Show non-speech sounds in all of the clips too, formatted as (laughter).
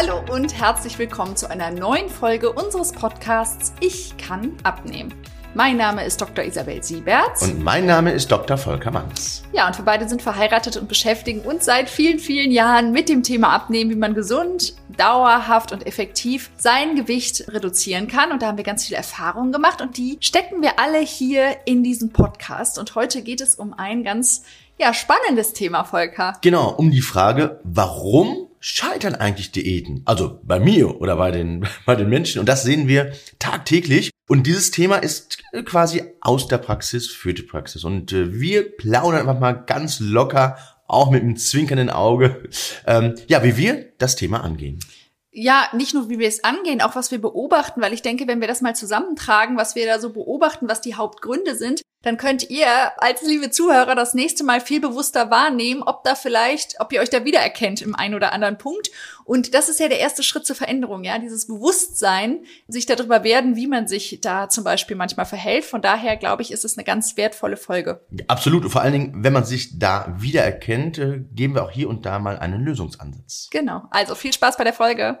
Hallo und herzlich willkommen zu einer neuen Folge unseres Podcasts Ich kann abnehmen. Mein Name ist Dr. Isabel Sieberts. Und mein Name ist Dr. Volker Manns. Ja, und wir beide sind verheiratet und beschäftigen uns seit vielen, vielen Jahren mit dem Thema Abnehmen, wie man gesund, dauerhaft und effektiv sein Gewicht reduzieren kann. Und da haben wir ganz viele Erfahrungen gemacht und die stecken wir alle hier in diesem Podcast. Und heute geht es um ein ganz ja, spannendes Thema, Volker. Genau, um die Frage, warum scheitern eigentlich Diäten? Also bei mir oder bei den, (laughs) bei den Menschen. Und das sehen wir tagtäglich. Und dieses Thema ist quasi aus der Praxis für die Praxis. Und äh, wir plaudern einfach mal ganz locker, auch mit einem zwinkernden Auge, (laughs) ähm, ja, wie wir das Thema angehen. Ja, nicht nur wie wir es angehen, auch was wir beobachten, weil ich denke, wenn wir das mal zusammentragen, was wir da so beobachten, was die Hauptgründe sind, dann könnt ihr als liebe Zuhörer das nächste Mal viel bewusster wahrnehmen, ob da vielleicht, ob ihr euch da wiedererkennt im einen oder anderen Punkt. Und das ist ja der erste Schritt zur Veränderung, ja, dieses Bewusstsein, sich darüber werden, wie man sich da zum Beispiel manchmal verhält. Von daher glaube ich, ist es eine ganz wertvolle Folge. Absolut. Und vor allen Dingen, wenn man sich da wiedererkennt, äh, geben wir auch hier und da mal einen Lösungsansatz. Genau. Also viel Spaß bei der Folge.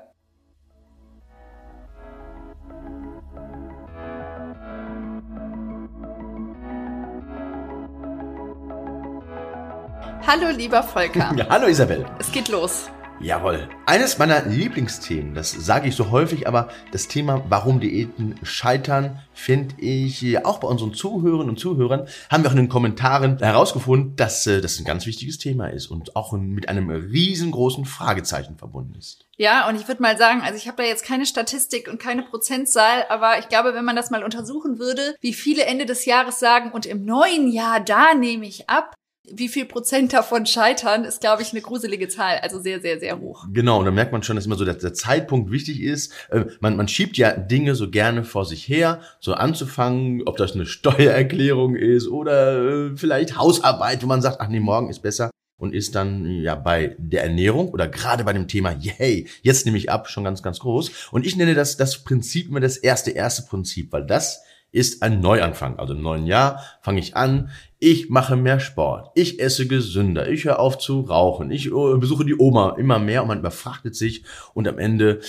Hallo, lieber Volker. (laughs) Ja, hallo Isabel. Es geht los. Jawohl. Eines meiner Lieblingsthemen, das sage ich so häufig, aber das Thema, warum Diäten scheitern, finde ich auch bei unseren Zuhörern und Zuhörern, haben wir auch in den Kommentaren herausgefunden, dass äh, das ein ganz wichtiges Thema ist und auch mit einem riesengroßen Fragezeichen verbunden ist. Ja, und ich würde mal sagen, also ich habe da jetzt keine Statistik und keine Prozentzahl, aber ich glaube, wenn man das mal untersuchen würde, wie viele Ende des Jahres sagen, und im neuen Jahr, da nehme ich ab, wie viel Prozent davon scheitern, ist, glaube ich, eine gruselige Zahl. Also sehr, sehr, sehr hoch. Genau, und da merkt man schon, dass immer so der, der Zeitpunkt wichtig ist. Äh, man, man schiebt ja Dinge so gerne vor sich her, so anzufangen, ob das eine (laughs) Steuererklärung ist oder äh, vielleicht Hausarbeit, wo man sagt, ach nee, morgen ist besser und ist dann ja bei der Ernährung oder gerade bei dem Thema, hey, jetzt nehme ich ab, schon ganz, ganz groß. Und ich nenne das das Prinzip immer das erste, erste Prinzip, weil das ist ein Neuanfang. Also im neuen Jahr fange ich an, ich mache mehr Sport, ich esse gesünder, ich höre auf zu rauchen, ich äh, besuche die Oma immer mehr und man überfrachtet sich und am Ende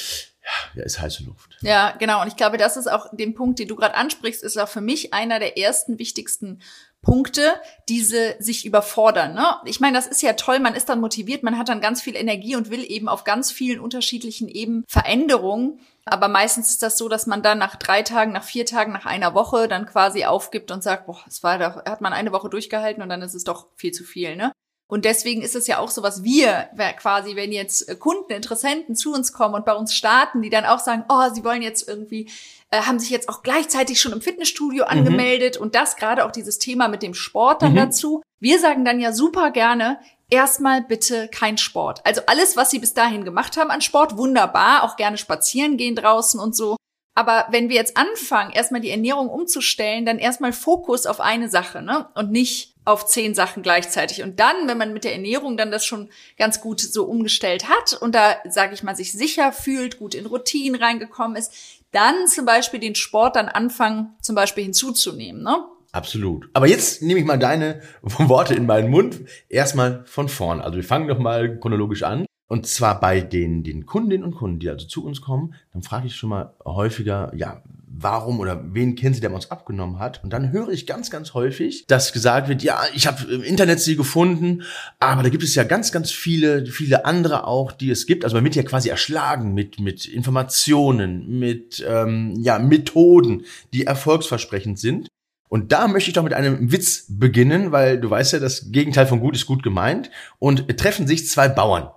ja, ist heiße Luft. Ja, genau. Und ich glaube, das ist auch den Punkt, den du gerade ansprichst, ist auch für mich einer der ersten wichtigsten Punkte, diese sich überfordern. Ne? Ich meine, das ist ja toll, man ist dann motiviert, man hat dann ganz viel Energie und will eben auf ganz vielen unterschiedlichen Eben Veränderungen. Aber meistens ist das so, dass man dann nach drei Tagen, nach vier Tagen, nach einer Woche dann quasi aufgibt und sagt, boah, es war doch, hat man eine Woche durchgehalten und dann ist es doch viel zu viel, ne? Und deswegen ist es ja auch so, was wir quasi, wenn jetzt Kunden, Interessenten zu uns kommen und bei uns starten, die dann auch sagen, oh, sie wollen jetzt irgendwie, äh, haben sich jetzt auch gleichzeitig schon im Fitnessstudio mhm. angemeldet und das gerade auch dieses Thema mit dem Sport dann mhm. dazu. Wir sagen dann ja super gerne, erstmal bitte kein Sport. Also alles, was sie bis dahin gemacht haben an Sport, wunderbar, auch gerne spazieren gehen draußen und so. Aber wenn wir jetzt anfangen, erstmal die Ernährung umzustellen, dann erstmal Fokus auf eine Sache, ne? Und nicht auf zehn Sachen gleichzeitig. Und dann, wenn man mit der Ernährung dann das schon ganz gut so umgestellt hat und da, sage ich mal, sich sicher fühlt, gut in Routinen reingekommen ist, dann zum Beispiel den Sport dann anfangen, zum Beispiel hinzuzunehmen, ne? Absolut. Aber jetzt nehme ich mal deine (laughs) Worte in meinen Mund. Erstmal von vorn. Also wir fangen doch mal chronologisch an. Und zwar bei den, den Kundinnen und Kunden, die also zu uns kommen, dann frage ich schon mal häufiger, ja, warum oder wen kennen Sie, der uns abgenommen hat? Und dann höre ich ganz, ganz häufig, dass gesagt wird, ja, ich habe im Internet sie gefunden, aber da gibt es ja ganz, ganz viele, viele andere auch, die es gibt. Also man wird ja quasi erschlagen mit, mit Informationen, mit ähm, ja, Methoden, die erfolgsversprechend sind. Und da möchte ich doch mit einem Witz beginnen, weil du weißt ja, das Gegenteil von gut ist gut gemeint. Und treffen sich zwei Bauern.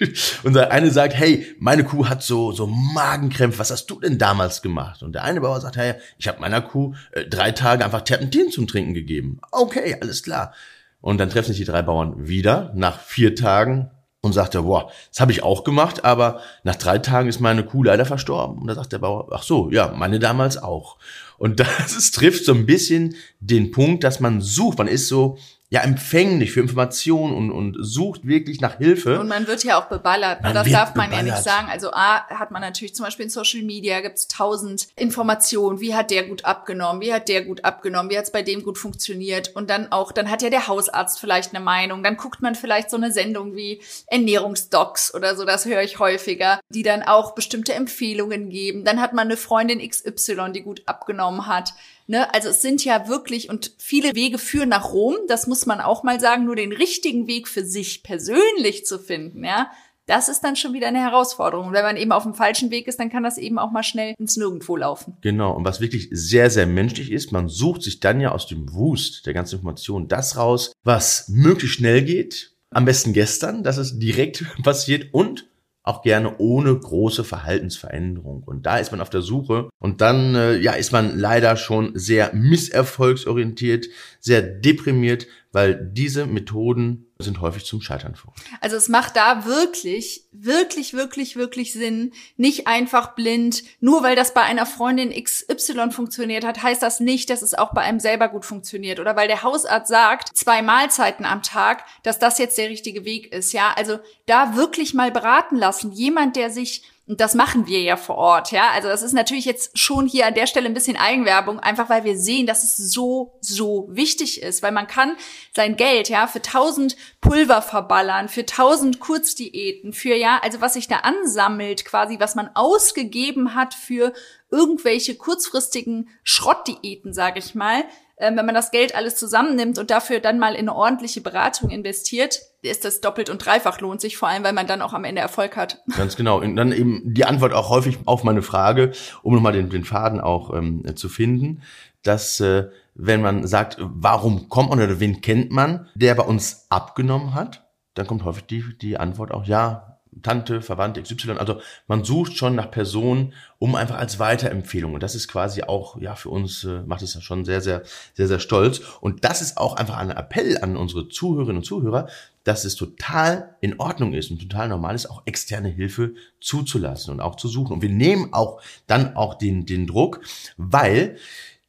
(laughs) Und der eine sagt, hey, meine Kuh hat so, so Magenkrämpfe, was hast du denn damals gemacht? Und der eine Bauer sagt, hey, ich habe meiner Kuh äh, drei Tage einfach Terpentin zum Trinken gegeben. Okay, alles klar. Und dann treffen sich die drei Bauern wieder nach vier Tagen und sagt er, boah, das habe ich auch gemacht, aber nach drei Tagen ist meine Kuh leider verstorben. Und da sagt der Bauer, ach so, ja, meine damals auch. Und (laughs) das trifft so ein bisschen den Punkt, dass man sucht. Man ist so ja empfänglich für Informationen und, und sucht wirklich nach Hilfe. Und man wird ja auch beballert. Man das darf man ja beballert. nicht sagen. Also A, hat man natürlich zum Beispiel in Social Media gibt's tausend Informationen. Wie hat der gut abgenommen? Wie hat der gut abgenommen? Wie hat's bei dem gut funktioniert? Und dann auch, dann hat ja der Hausarzt vielleicht eine Meinung. Dann guckt man vielleicht so eine Sendung wie Ernährungsdocs oder so, das höre ich häufiger, die dann auch bestimmte Empfehlungen geben. Dann hat man eine Freundin XY, die gut abgenommen hat. Ne? Also es sind ja wirklich, und viele Wege führen nach Rom, das muss man auch mal sagen, nur den richtigen Weg für sich persönlich zu finden, ja, das ist dann schon wieder eine Herausforderung. Und wenn man eben auf dem falschen Weg ist, dann kann das eben auch mal schnell ins Nirgendwo laufen. Genau, und was wirklich sehr, sehr menschlich ist, man sucht sich dann ja aus dem Wust der ganzen Informationen das raus, was möglichst schnell geht, am besten gestern, dass es direkt (laughs) passiert und auch gerne ohne große Verhaltensveränderung. Und da ist man auf der Suche und dann äh, ja ist man leider schon sehr misserfolgsorientiert, sehr deprimiert, weil diese Methoden sind häufig zum Scheitern verurteilt. Also es macht da wirklich, wirklich, wirklich, wirklich Sinn, nicht einfach blind, nur weil das bei einer Freundin XY funktioniert hat, heißt das nicht, dass es auch bei einem selber gut funktioniert. Oder weil der Hausarzt sagt, zwei Mahlzeiten am Tag, dass das jetzt der richtige Weg ist. Ja, also da wirklich mal beraten lassen. Jemand, der sich und das machen wir ja vor Ort, ja. Also das ist natürlich jetzt schon hier an der Stelle ein bisschen Eigenwerbung, einfach weil wir sehen, dass es so, so wichtig ist. Weil man kann sein Geld, ja, für tausend Pulver verballern, für tausend Kurzdiäten, für, ja, also was sich da ansammelt quasi, was man ausgegeben hat für irgendwelche kurzfristigen Schrottdiäten, sage ich mal. Ähm, wenn man das Geld alles zusammennimmt und dafür dann mal in eine ordentliche Beratung investiert, ist das doppelt und dreifach lohnt sich, vor allem, weil man dann auch am Ende Erfolg hat. (laughs) Ganz genau. Und dann eben die Antwort auch häufig auf meine Frage, um nochmal den, den Faden auch ähm, zu finden, dass äh, wenn man sagt, warum kommt man oder wen kennt man, der bei uns abgenommen hat, dann kommt häufig die, die Antwort auch, ja, Tante, Verwandte XY. Also man sucht schon nach Personen, um einfach als Weiterempfehlung. Und das ist quasi auch, ja, für uns äh, macht es ja schon sehr, sehr, sehr, sehr stolz. Und das ist auch einfach ein Appell an unsere Zuhörerinnen und Zuhörer, dass es total in Ordnung ist und total normal ist, auch externe Hilfe zuzulassen und auch zu suchen. Und wir nehmen auch dann auch den, den Druck, weil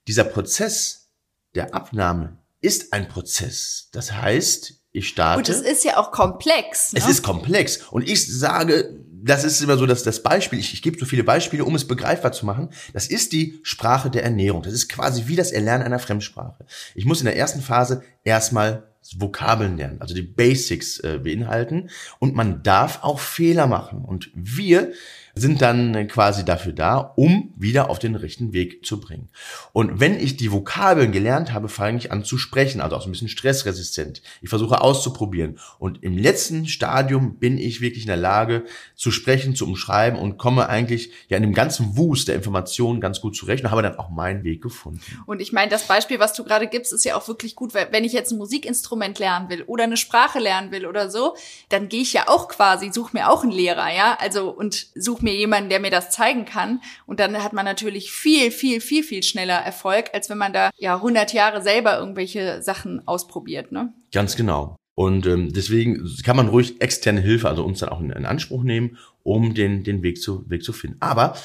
dieser Prozess der Abnahme ist ein Prozess. Das heißt, ich starte. Und es ist ja auch komplex. Ne? Es ist komplex. Und ich sage, das ist immer so das, das Beispiel, ich, ich gebe so viele Beispiele, um es begreifbar zu machen. Das ist die Sprache der Ernährung. Das ist quasi wie das Erlernen einer Fremdsprache. Ich muss in der ersten Phase erstmal Vokabeln lernen, also die Basics äh, beinhalten. Und man darf auch Fehler machen. Und wir sind dann quasi dafür da, um wieder auf den rechten Weg zu bringen. Und wenn ich die Vokabeln gelernt habe, fange ich an zu sprechen, also auch so ein bisschen stressresistent. Ich versuche auszuprobieren. Und im letzten Stadium bin ich wirklich in der Lage zu sprechen, zu umschreiben und komme eigentlich ja in dem ganzen Wust der Informationen ganz gut zurecht und habe dann auch meinen Weg gefunden. Und ich meine, das Beispiel, was du gerade gibst, ist ja auch wirklich gut, weil wenn ich jetzt ein Musikinstrument lernen will oder eine Sprache lernen will oder so, dann gehe ich ja auch quasi, suche mir auch einen Lehrer, ja, also und suche mir jemanden, der mir das zeigen kann. Und dann hat man natürlich viel, viel, viel, viel schneller Erfolg, als wenn man da ja 100 Jahre selber irgendwelche Sachen ausprobiert, ne? Ganz genau. Und ähm, deswegen kann man ruhig externe Hilfe, also uns dann auch in, in Anspruch nehmen, um den, den Weg, zu, Weg zu finden. Aber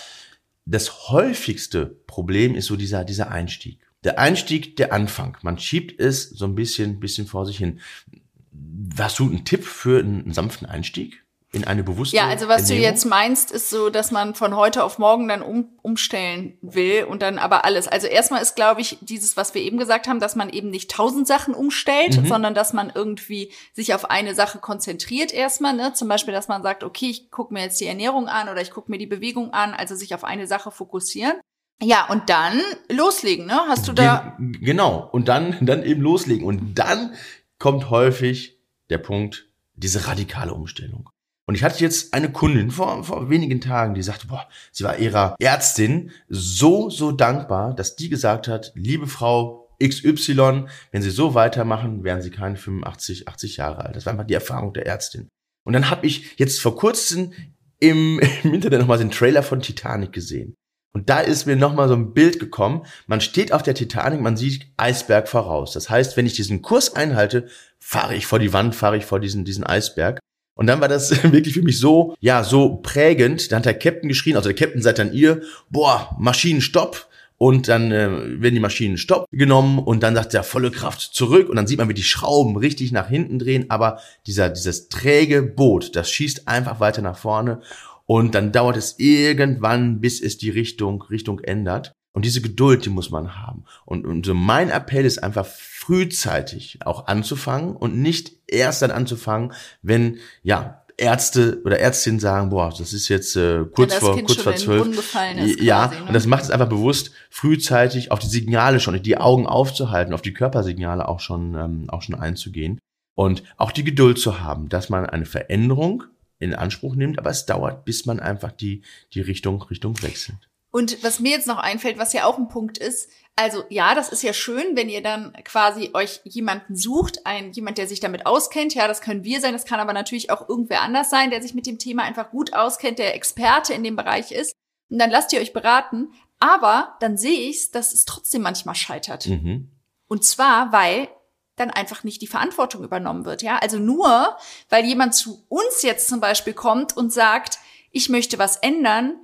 das häufigste Problem ist so dieser, dieser Einstieg. Der Einstieg, der Anfang. Man schiebt es so ein bisschen, bisschen vor sich hin. Hast du einen Tipp für einen sanften Einstieg? In eine bewusste Ja, also was Ernährung? du jetzt meinst, ist so, dass man von heute auf morgen dann um, umstellen will und dann aber alles. Also erstmal ist, glaube ich, dieses, was wir eben gesagt haben, dass man eben nicht tausend Sachen umstellt, Mhm. sondern dass man irgendwie sich auf eine Sache konzentriert erstmal. Ne? Zum Beispiel, dass man sagt, okay, ich gucke mir jetzt die Ernährung an oder ich gucke mir die Bewegung an, also sich auf eine Sache fokussieren. Ja, und dann loslegen, ne? Hast du da. Gen genau. Und dann, dann eben loslegen. Und dann kommt häufig der Punkt, diese radikale Umstellung. Und ich hatte jetzt eine Kundin vor, vor wenigen Tagen, die sagte, boah, sie war ihrer Ärztin so, so dankbar, dass die gesagt hat, liebe Frau XY, wenn Sie so weitermachen, werden Sie keine 85, 80 Jahre alt. Das war einfach die Erfahrung der Ärztin. Und dann habe ich jetzt vor kurzem im, (laughs) im Internet nochmal den Trailer von Titanic gesehen. Und da ist mir nochmal so ein Bild gekommen. Man steht auf der Titanic, man sieht Eisberg voraus. Das heißt, wenn ich diesen Kurs einhalte, fahre ich vor die Wand, fahre ich vor diesen, diesen Eisberg. Und dann war das (laughs) wirklich für mich so, ja, so prägend. Da hat der Captain geschrien, also der Captain sagt dann ihr, boah, Maschinen stopp. und dann äh, werden die Maschinen stopp genommen und dann sagt der volle Kraft zurück und dann sieht man, wie die Schrauben richtig nach hinten drehen, aber dieser, dieses träge Boot, das schießt einfach weiter nach vorne und dann dauert es irgendwann, bis es die Richtung, Richtung ändert. Und diese Geduld, die muss man haben. Und, und so mein Appell ist einfach frühzeitig auch anzufangen und nicht erst dann anzufangen, wenn, ja, Ärzte oder Ärztinnen sagen, boah, das ist jetzt äh, kurz ja, vor kurz vor zwölf. ja, quasi, ne? und das macht es einfach bewusst, frühzeitig auf die Signale schon, die Augen aufzuhalten, auf die Körpersignale auch schon ähm, auch schon einzugehen und auch die Geduld zu haben, dass man eine Veränderung in Anspruch nimmt, aber es dauert, bis man einfach die die Richtung Richtung wechselt. Und was mir jetzt noch einfällt, was ja auch ein Punkt ist, also ja, das ist ja schön, wenn ihr dann quasi euch jemanden sucht, ein jemand, der sich damit auskennt. Ja, das können wir sein, das kann aber natürlich auch irgendwer anders sein, der sich mit dem Thema einfach gut auskennt, der Experte in dem Bereich ist. Und dann lasst ihr euch beraten. Aber dann sehe ich, dass es trotzdem manchmal scheitert. Mhm. Und zwar, weil dann einfach nicht die Verantwortung übernommen wird. Ja, also nur, weil jemand zu uns jetzt zum Beispiel kommt und sagt, ich möchte was ändern,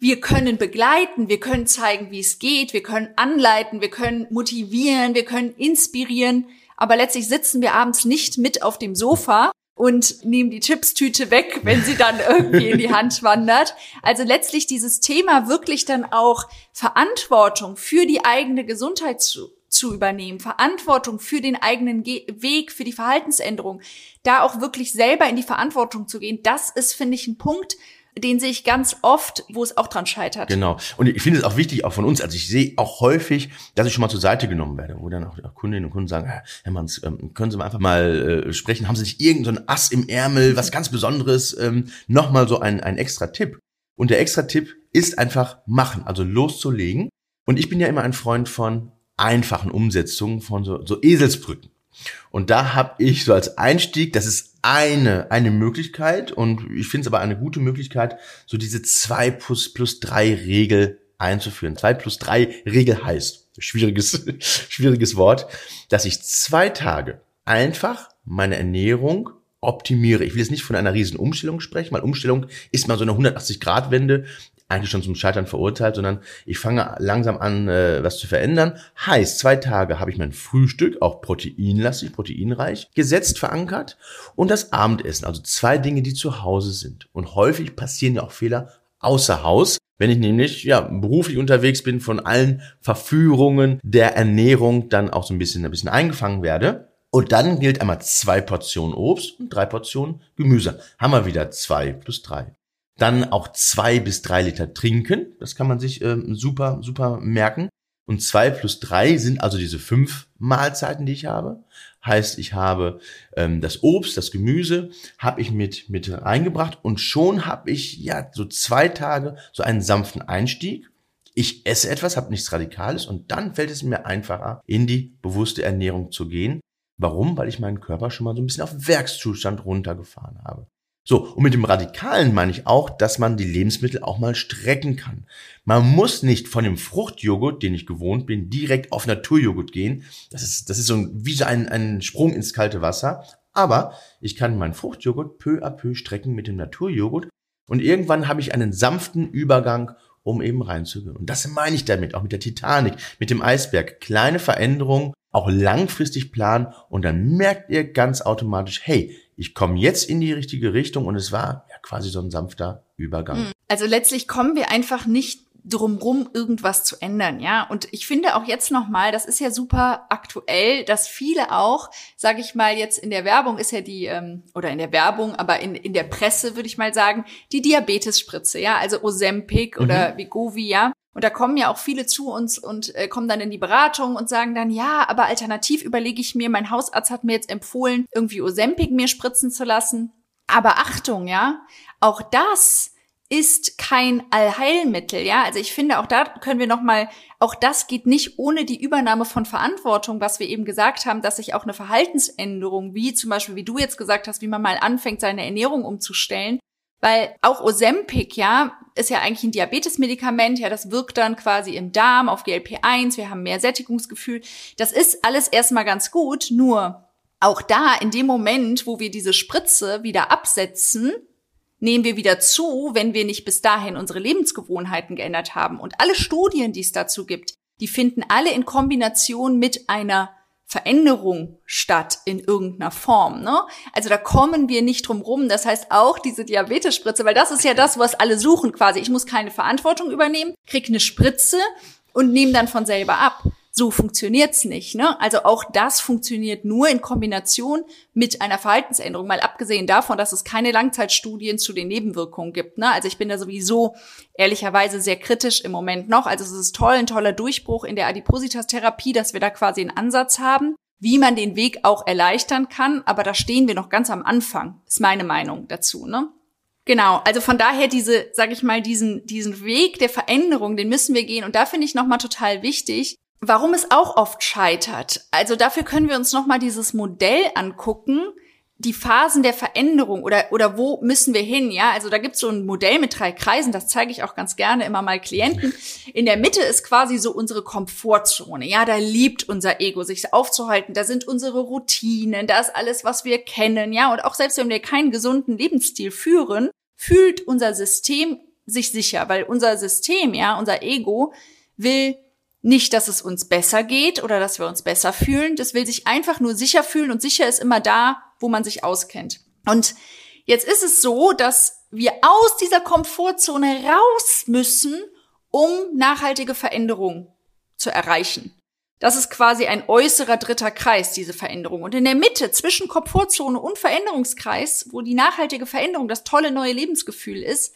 wir können begleiten, wir können zeigen, wie es geht, wir können anleiten, wir können motivieren, wir können inspirieren, aber letztlich sitzen wir abends nicht mit auf dem Sofa und nehmen die Chipstüte weg, wenn sie dann irgendwie in die (laughs) Hand wandert. Also letztlich dieses Thema wirklich dann auch Verantwortung für die eigene Gesundheit zu, zu übernehmen, Verantwortung für den eigenen Ge Weg, für die Verhaltensänderung, da auch wirklich selber in die Verantwortung zu gehen, das ist, finde ich, ein Punkt, den sehe ich ganz oft, wo es auch dran scheitert. Genau. Und ich finde es auch wichtig, auch von uns. Also ich sehe auch häufig, dass ich schon mal zur Seite genommen werde, wo dann auch Kundinnen und Kunden sagen, Herr Manns, ähm, können Sie mal einfach mal äh, sprechen? Haben Sie nicht irgendein so Ass im Ärmel, was ganz Besonderes? Ähm, Nochmal so ein, ein extra Tipp. Und der extra Tipp ist einfach machen, also loszulegen. Und ich bin ja immer ein Freund von einfachen Umsetzungen, von so, so Eselsbrücken. Und da habe ich so als Einstieg, das ist eine, eine Möglichkeit und ich finde es aber eine gute Möglichkeit, so diese zwei plus, plus drei Regel einzuführen. Zwei plus drei Regel heißt, schwieriges, (laughs) schwieriges Wort, dass ich zwei Tage einfach meine Ernährung optimiere. Ich will jetzt nicht von einer riesen Umstellung sprechen, weil Umstellung ist mal so eine 180-Grad-Wende eigentlich schon zum Scheitern verurteilt, sondern ich fange langsam an, äh, was zu verändern. Heißt, zwei Tage habe ich mein Frühstück, auch proteinlastig, proteinreich, gesetzt, verankert und das Abendessen, also zwei Dinge, die zu Hause sind. Und häufig passieren ja auch Fehler außer Haus, wenn ich nämlich ja beruflich unterwegs bin, von allen Verführungen der Ernährung dann auch so ein bisschen ein bisschen eingefangen werde. Und dann gilt einmal zwei Portionen Obst und drei Portionen Gemüse. Haben wir wieder zwei plus drei. Dann auch zwei bis drei Liter trinken. Das kann man sich ähm, super, super merken. Und zwei plus drei sind also diese fünf Mahlzeiten, die ich habe. Heißt, ich habe ähm, das Obst, das Gemüse, habe ich mit mit reingebracht und schon habe ich ja so zwei Tage so einen sanften Einstieg. Ich esse etwas, habe nichts Radikales und dann fällt es mir einfacher, in die bewusste Ernährung zu gehen. Warum? Weil ich meinen Körper schon mal so ein bisschen auf Werkszustand runtergefahren habe. So, und mit dem Radikalen meine ich auch, dass man die Lebensmittel auch mal strecken kann. Man muss nicht von dem Fruchtjoghurt, den ich gewohnt bin, direkt auf Naturjoghurt gehen. Das ist, das ist so ein, wie so ein, ein Sprung ins kalte Wasser. Aber ich kann meinen Fruchtjoghurt peu à peu strecken mit dem Naturjoghurt. Und irgendwann habe ich einen sanften Übergang, um eben reinzugehen. Und das meine ich damit, auch mit der Titanic, mit dem Eisberg. Kleine Veränderungen, auch langfristig planen und dann merkt ihr ganz automatisch, hey, ich komme jetzt in die richtige Richtung und es war ja quasi so ein sanfter Übergang. Hm. Also letztlich kommen wir einfach nicht drumrum irgendwas zu ändern, ja. Und ich finde auch jetzt nochmal, das ist ja super aktuell, dass viele auch, sage ich mal, jetzt in der Werbung ist ja die, ähm, oder in der Werbung, aber in, in der Presse würde ich mal sagen, die Diabetesspritze, ja, also Ozempic mhm. oder Vigovi, ja. Und da kommen ja auch viele zu uns und äh, kommen dann in die Beratung und sagen dann, ja, aber alternativ überlege ich mir, mein Hausarzt hat mir jetzt empfohlen, irgendwie Ozempic mir spritzen zu lassen. Aber Achtung, ja, auch das ist kein Allheilmittel, ja. Also ich finde, auch da können wir noch mal, auch das geht nicht ohne die Übernahme von Verantwortung, was wir eben gesagt haben, dass sich auch eine Verhaltensänderung, wie zum Beispiel, wie du jetzt gesagt hast, wie man mal anfängt, seine Ernährung umzustellen, weil auch Ozempic, ja, ist ja eigentlich ein Diabetesmedikament, ja, das wirkt dann quasi im Darm auf GLP-1, wir haben mehr Sättigungsgefühl. Das ist alles erstmal ganz gut, nur auch da, in dem Moment, wo wir diese Spritze wieder absetzen, nehmen wir wieder zu, wenn wir nicht bis dahin unsere Lebensgewohnheiten geändert haben. Und alle Studien, die es dazu gibt, die finden alle in Kombination mit einer Veränderung statt in irgendeiner Form. Ne? Also da kommen wir nicht drum rum. Das heißt auch diese Diabetesspritze, weil das ist ja das, was alle suchen quasi. Ich muss keine Verantwortung übernehmen, krieg eine Spritze und nehme dann von selber ab so funktioniert's nicht. Ne? Also auch das funktioniert nur in Kombination mit einer Verhaltensänderung, mal abgesehen davon, dass es keine Langzeitstudien zu den Nebenwirkungen gibt. Ne? Also ich bin da sowieso ehrlicherweise sehr kritisch im Moment noch. Also es ist toll, ein toller Durchbruch in der Adipositas-Therapie, dass wir da quasi einen Ansatz haben, wie man den Weg auch erleichtern kann. Aber da stehen wir noch ganz am Anfang, ist meine Meinung dazu. Ne? Genau, also von daher diese, sag ich mal, diesen, diesen Weg der Veränderung, den müssen wir gehen. Und da finde ich nochmal total wichtig, Warum es auch oft scheitert. Also dafür können wir uns nochmal dieses Modell angucken, die Phasen der Veränderung oder, oder wo müssen wir hin, ja? Also da gibt's so ein Modell mit drei Kreisen, das zeige ich auch ganz gerne immer mal Klienten. In der Mitte ist quasi so unsere Komfortzone, ja? Da liebt unser Ego, sich aufzuhalten, da sind unsere Routinen, da ist alles, was wir kennen, ja? Und auch selbst wenn wir keinen gesunden Lebensstil führen, fühlt unser System sich sicher, weil unser System, ja, unser Ego will nicht, dass es uns besser geht oder dass wir uns besser fühlen. Das will sich einfach nur sicher fühlen und sicher ist immer da, wo man sich auskennt. Und jetzt ist es so, dass wir aus dieser Komfortzone raus müssen, um nachhaltige Veränderungen zu erreichen. Das ist quasi ein äußerer dritter Kreis, diese Veränderung. Und in der Mitte zwischen Komfortzone und Veränderungskreis, wo die nachhaltige Veränderung das tolle neue Lebensgefühl ist,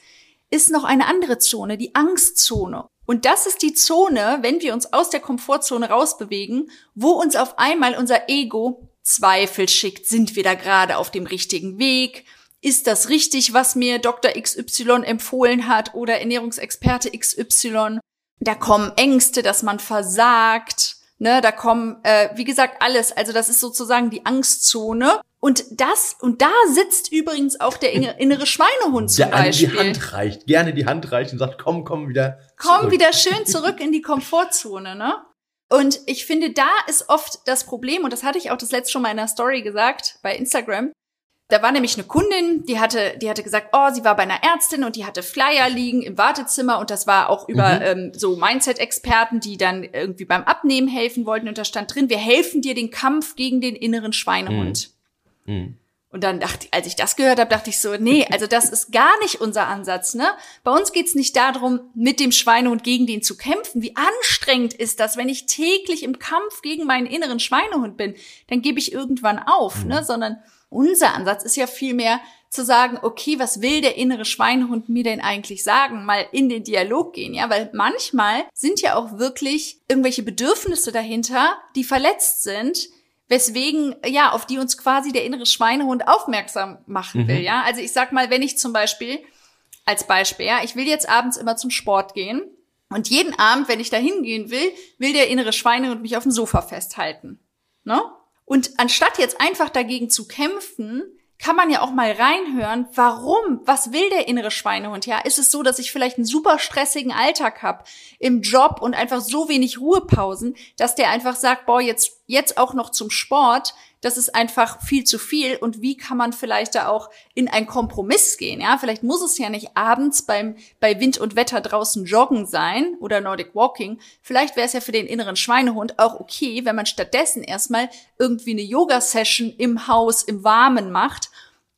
ist noch eine andere Zone, die Angstzone. Und das ist die Zone, wenn wir uns aus der Komfortzone rausbewegen, wo uns auf einmal unser Ego Zweifel schickt. Sind wir da gerade auf dem richtigen Weg? Ist das richtig, was mir Dr. XY empfohlen hat oder Ernährungsexperte XY? Da kommen Ängste, dass man versagt. Ne, da kommen, äh, wie gesagt, alles. Also das ist sozusagen die Angstzone. Und das, und da sitzt übrigens auch der innere Schweinehund zum der Beispiel. die Hand reicht, gerne die Hand reicht und sagt, komm, komm wieder. Komm zurück. wieder schön zurück in die Komfortzone, ne? Und ich finde, da ist oft das Problem, und das hatte ich auch das letzte schon mal in einer Story gesagt, bei Instagram. Da war nämlich eine Kundin, die hatte, die hatte gesagt, oh, sie war bei einer Ärztin und die hatte Flyer liegen im Wartezimmer und das war auch über mhm. ähm, so Mindset-Experten, die dann irgendwie beim Abnehmen helfen wollten und da stand drin, wir helfen dir den Kampf gegen den inneren Schweinehund. Mhm. Mhm. Und dann dachte, als ich das gehört habe, dachte ich so, nee, also das ist gar nicht unser Ansatz, ne? Bei uns geht's nicht darum, mit dem Schweinehund gegen den zu kämpfen. Wie anstrengend ist das, wenn ich täglich im Kampf gegen meinen inneren Schweinehund bin, dann gebe ich irgendwann auf, mhm. ne? Sondern unser Ansatz ist ja vielmehr zu sagen, okay, was will der innere Schweinehund mir denn eigentlich sagen? Mal in den Dialog gehen, ja? Weil manchmal sind ja auch wirklich irgendwelche Bedürfnisse dahinter, die verletzt sind, weswegen, ja, auf die uns quasi der innere Schweinehund aufmerksam machen will, mhm. ja. Also ich sag mal, wenn ich zum Beispiel, als Beispiel, ja, ich will jetzt abends immer zum Sport gehen und jeden Abend, wenn ich da hingehen will, will der innere Schweinehund mich auf dem Sofa festhalten, ne? Und anstatt jetzt einfach dagegen zu kämpfen, kann man ja auch mal reinhören, warum, was will der innere Schweinehund? Ja, ist es so, dass ich vielleicht einen super stressigen Alltag habe im Job und einfach so wenig Ruhepausen, dass der einfach sagt, boah, jetzt jetzt auch noch zum Sport, das ist einfach viel zu viel und wie kann man vielleicht da auch in einen Kompromiss gehen, ja? Vielleicht muss es ja nicht abends beim bei Wind und Wetter draußen joggen sein oder Nordic Walking. Vielleicht wäre es ja für den inneren Schweinehund auch okay, wenn man stattdessen erstmal irgendwie eine Yoga Session im Haus im Warmen macht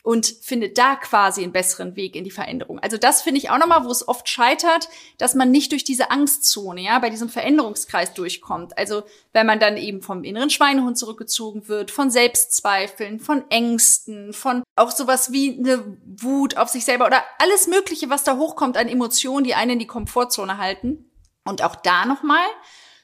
und findet da quasi einen besseren Weg in die Veränderung. Also das finde ich auch nochmal, wo es oft scheitert, dass man nicht durch diese Angstzone, ja, bei diesem Veränderungskreis durchkommt. Also wenn man dann eben vom inneren Schweinehund zurückgezogen wird, von Selbstzweifeln, von Ängsten, von auch sowas wie eine Wut auf sich selber oder alles Mögliche, was da hochkommt an Emotionen, die einen in die Komfortzone halten. Und auch da nochmal,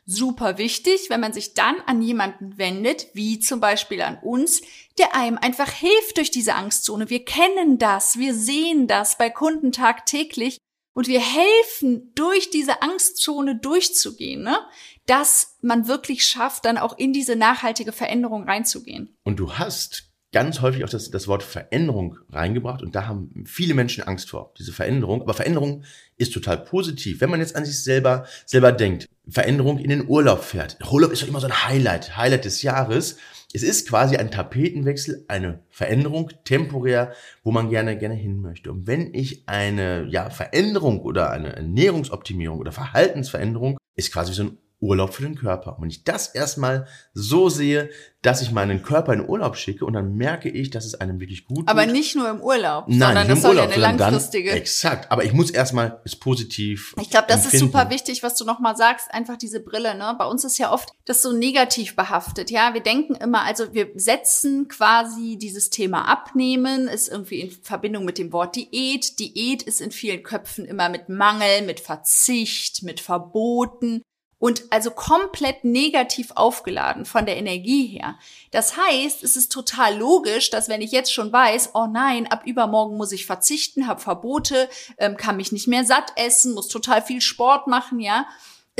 super wichtig, wenn man sich dann an jemanden wendet, wie zum Beispiel an uns, der einem einfach hilft durch diese Angstzone. Wir kennen das, wir sehen das bei Kunden tagtäglich und wir helfen, durch diese Angstzone durchzugehen, ne? dass man wirklich schafft, dann auch in diese nachhaltige Veränderung reinzugehen. Und du hast ganz häufig auch das, das Wort Veränderung reingebracht und da haben viele Menschen Angst vor, diese Veränderung. Aber Veränderung ist total positiv, wenn man jetzt an sich selber, selber denkt Veränderung in den Urlaub fährt. Urlaub ist doch immer so ein Highlight, Highlight des Jahres. Es ist quasi ein Tapetenwechsel, eine Veränderung, temporär, wo man gerne, gerne hin möchte. Und wenn ich eine, ja, Veränderung oder eine Ernährungsoptimierung oder Verhaltensveränderung ist quasi so ein Urlaub für den Körper. Und wenn ich das erstmal so sehe, dass ich meinen Körper in Urlaub schicke und dann merke ich, dass es einem wirklich gut Aber tut. nicht nur im Urlaub, Nein, sondern das im soll Urlaub, ja eine langfristige. Dann, exakt. Aber ich muss erstmal es positiv. Ich glaube, das empfinden. ist super wichtig, was du nochmal sagst, einfach diese Brille. Ne? Bei uns ist ja oft das so negativ behaftet. Ja, wir denken immer, also wir setzen quasi dieses Thema Abnehmen, ist irgendwie in Verbindung mit dem Wort Diät. Diät ist in vielen Köpfen immer mit Mangel, mit Verzicht, mit Verboten und also komplett negativ aufgeladen von der Energie her. Das heißt, es ist total logisch, dass wenn ich jetzt schon weiß, oh nein, ab übermorgen muss ich verzichten, habe Verbote, ähm, kann mich nicht mehr satt essen, muss total viel Sport machen, ja,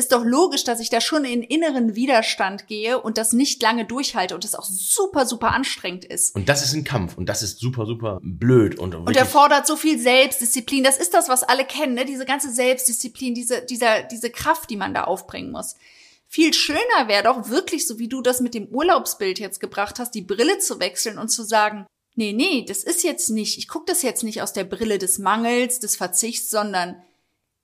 ist doch logisch, dass ich da schon in inneren Widerstand gehe und das nicht lange durchhalte und das auch super, super anstrengend ist. Und das ist ein Kampf und das ist super, super blöd und, Und er fordert so viel Selbstdisziplin. Das ist das, was alle kennen, ne? diese ganze Selbstdisziplin, diese, dieser, diese Kraft, die man da aufbringen muss. Viel schöner wäre doch wirklich, so wie du das mit dem Urlaubsbild jetzt gebracht hast, die Brille zu wechseln und zu sagen, nee, nee, das ist jetzt nicht, ich gucke das jetzt nicht aus der Brille des Mangels, des Verzichts, sondern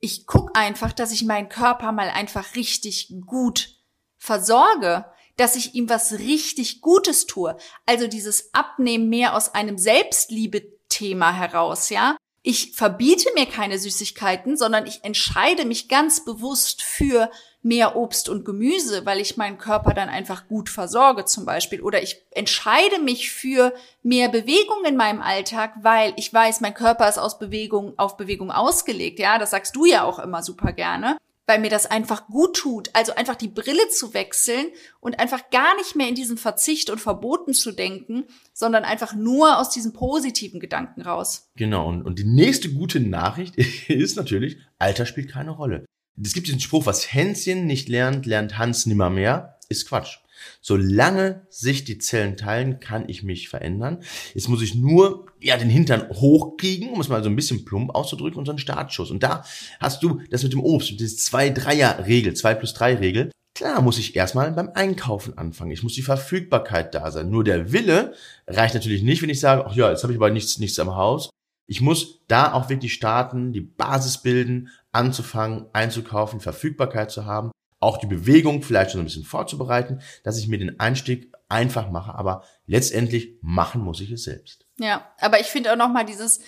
ich guck einfach, dass ich meinen Körper mal einfach richtig gut versorge, dass ich ihm was richtig Gutes tue. Also dieses Abnehmen mehr aus einem Selbstliebe-Thema heraus, ja. Ich verbiete mir keine Süßigkeiten, sondern ich entscheide mich ganz bewusst für mehr Obst und Gemüse, weil ich meinen Körper dann einfach gut versorge zum Beispiel. Oder ich entscheide mich für mehr Bewegung in meinem Alltag, weil ich weiß, mein Körper ist aus Bewegung auf Bewegung ausgelegt. Ja, das sagst du ja auch immer super gerne weil mir das einfach gut tut. Also einfach die Brille zu wechseln und einfach gar nicht mehr in diesen Verzicht und Verboten zu denken, sondern einfach nur aus diesen positiven Gedanken raus. Genau, und, und die nächste gute Nachricht (laughs) ist natürlich, Alter spielt keine Rolle. Es gibt diesen Spruch, was Hänschen nicht lernt, lernt Hans nimmer mehr, ist Quatsch. Solange sich die Zellen teilen, kann ich mich verändern. Jetzt muss ich nur ja den Hintern hochkriegen, um es mal so ein bisschen plump auszudrücken, und so einen Startschuss. Und da hast du das mit dem Obst, mit dieser 2-3er-Regel, 2 plus 3 Regel. Klar muss ich erstmal beim Einkaufen anfangen. Ich muss die Verfügbarkeit da sein. Nur der Wille reicht natürlich nicht, wenn ich sage, ach ja, jetzt habe ich aber nichts, nichts am Haus. Ich muss da auch wirklich starten, die Basis bilden, anzufangen, einzukaufen, Verfügbarkeit zu haben auch die Bewegung vielleicht schon ein bisschen vorzubereiten, dass ich mir den Einstieg einfach mache. Aber letztendlich machen muss ich es selbst. Ja, aber ich finde auch noch mal dieses,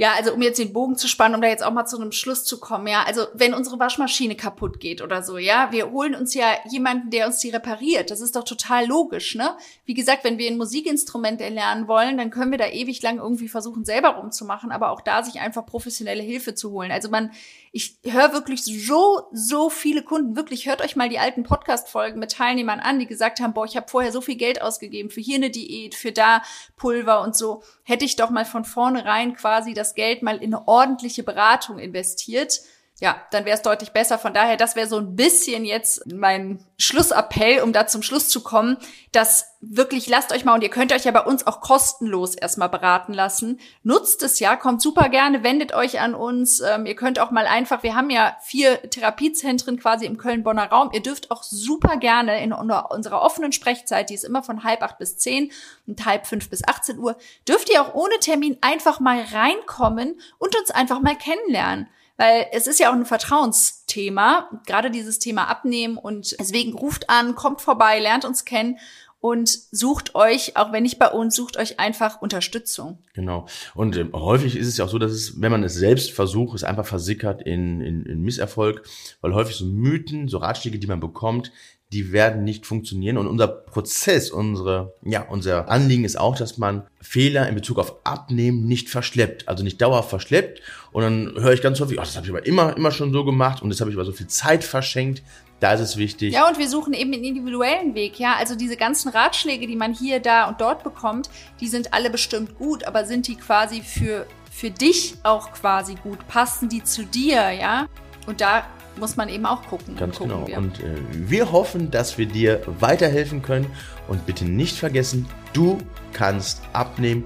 ja, also um jetzt den Bogen zu spannen, um da jetzt auch mal zu einem Schluss zu kommen, ja, also wenn unsere Waschmaschine kaputt geht oder so, ja, wir holen uns ja jemanden, der uns die repariert. Das ist doch total logisch, ne? Wie gesagt, wenn wir ein Musikinstrument erlernen wollen, dann können wir da ewig lang irgendwie versuchen, selber rumzumachen, aber auch da sich einfach professionelle Hilfe zu holen. Also man, ich höre wirklich so, so viele Kunden, wirklich, hört euch mal die alten Podcast-Folgen mit Teilnehmern an, die gesagt haben, boah, ich habe vorher so viel Geld ausgegeben für hier eine Diät, für da Pulver und so. Hätte ich doch mal von vornherein quasi das Geld mal in eine ordentliche Beratung investiert, ja, dann wäre es deutlich besser. Von daher, das wäre so ein bisschen jetzt mein Schlussappell, um da zum Schluss zu kommen, dass wirklich lasst euch mal, und ihr könnt euch ja bei uns auch kostenlos erstmal beraten lassen. Nutzt es ja, kommt super gerne, wendet euch an uns. Ähm, ihr könnt auch mal einfach, wir haben ja vier Therapiezentren quasi im Köln-Bonner Raum. Ihr dürft auch super gerne in unserer offenen Sprechzeit, die ist immer von halb acht bis zehn und halb fünf bis 18 Uhr, dürft ihr auch ohne Termin einfach mal reinkommen und uns einfach mal kennenlernen. Weil es ist ja auch ein Vertrauensthema, gerade dieses Thema Abnehmen. Und deswegen ruft an, kommt vorbei, lernt uns kennen und sucht euch, auch wenn nicht bei uns, sucht euch einfach Unterstützung. Genau. Und äh, häufig ist es ja auch so, dass es, wenn man es selbst versucht, es einfach versickert in, in, in Misserfolg, weil häufig so Mythen, so Ratschläge, die man bekommt, die werden nicht funktionieren. Und unser Prozess, unsere, ja, unser Anliegen ist auch, dass man Fehler in Bezug auf Abnehmen nicht verschleppt, also nicht dauerhaft verschleppt. Und dann höre ich ganz häufig, ach, das habe ich aber immer, immer schon so gemacht und das habe ich aber so viel Zeit verschenkt. Da ist es wichtig. Ja, und wir suchen eben einen individuellen Weg, ja. Also diese ganzen Ratschläge, die man hier, da und dort bekommt, die sind alle bestimmt gut, aber sind die quasi für, für dich auch quasi gut? Passen die zu dir, ja? Und da muss man eben auch gucken. Ganz gucken genau. Wir. Und äh, wir hoffen, dass wir dir weiterhelfen können. Und bitte nicht vergessen, du kannst abnehmen.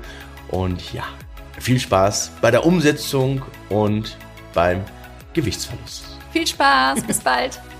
Und ja, viel Spaß bei der Umsetzung und beim Gewichtsverlust. Viel Spaß, bis bald. (laughs)